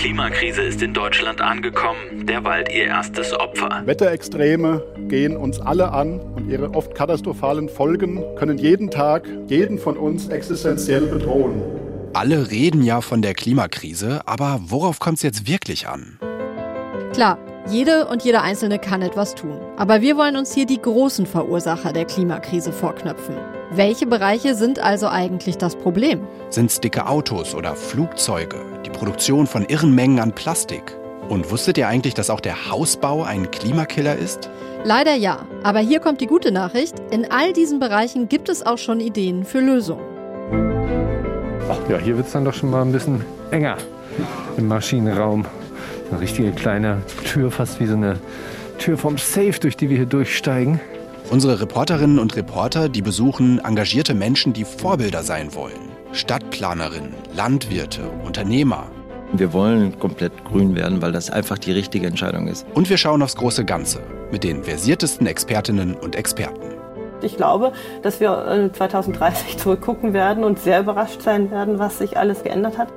Klimakrise ist in Deutschland angekommen, der Wald ihr erstes Opfer. Wetterextreme gehen uns alle an und ihre oft katastrophalen Folgen können jeden Tag jeden von uns existenziell bedrohen. Alle reden ja von der Klimakrise, aber worauf kommt es jetzt wirklich an? Klar, jede und jeder Einzelne kann etwas tun. Aber wir wollen uns hier die großen Verursacher der Klimakrise vorknöpfen. Welche Bereiche sind also eigentlich das Problem? Sind es dicke Autos oder Flugzeuge? Die Produktion von irren Mengen an Plastik? Und wusstet ihr eigentlich, dass auch der Hausbau ein Klimakiller ist? Leider ja. Aber hier kommt die gute Nachricht. In all diesen Bereichen gibt es auch schon Ideen für Lösungen. Ach ja, hier wird es dann doch schon mal ein bisschen enger im Maschinenraum. Eine richtige kleine Tür, fast wie so eine Tür vom Safe, durch die wir hier durchsteigen. Unsere Reporterinnen und Reporter, die besuchen engagierte Menschen, die Vorbilder sein wollen. Stadtplanerinnen, Landwirte, Unternehmer. Wir wollen komplett grün werden, weil das einfach die richtige Entscheidung ist. Und wir schauen aufs große Ganze mit den versiertesten Expertinnen und Experten. Ich glaube, dass wir 2030 zurückgucken werden und sehr überrascht sein werden, was sich alles geändert hat.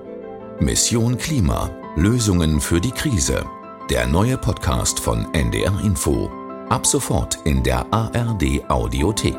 Mission Klima. Lösungen für die Krise. Der neue Podcast von NDR Info. Ab sofort in der ARD Audiothek.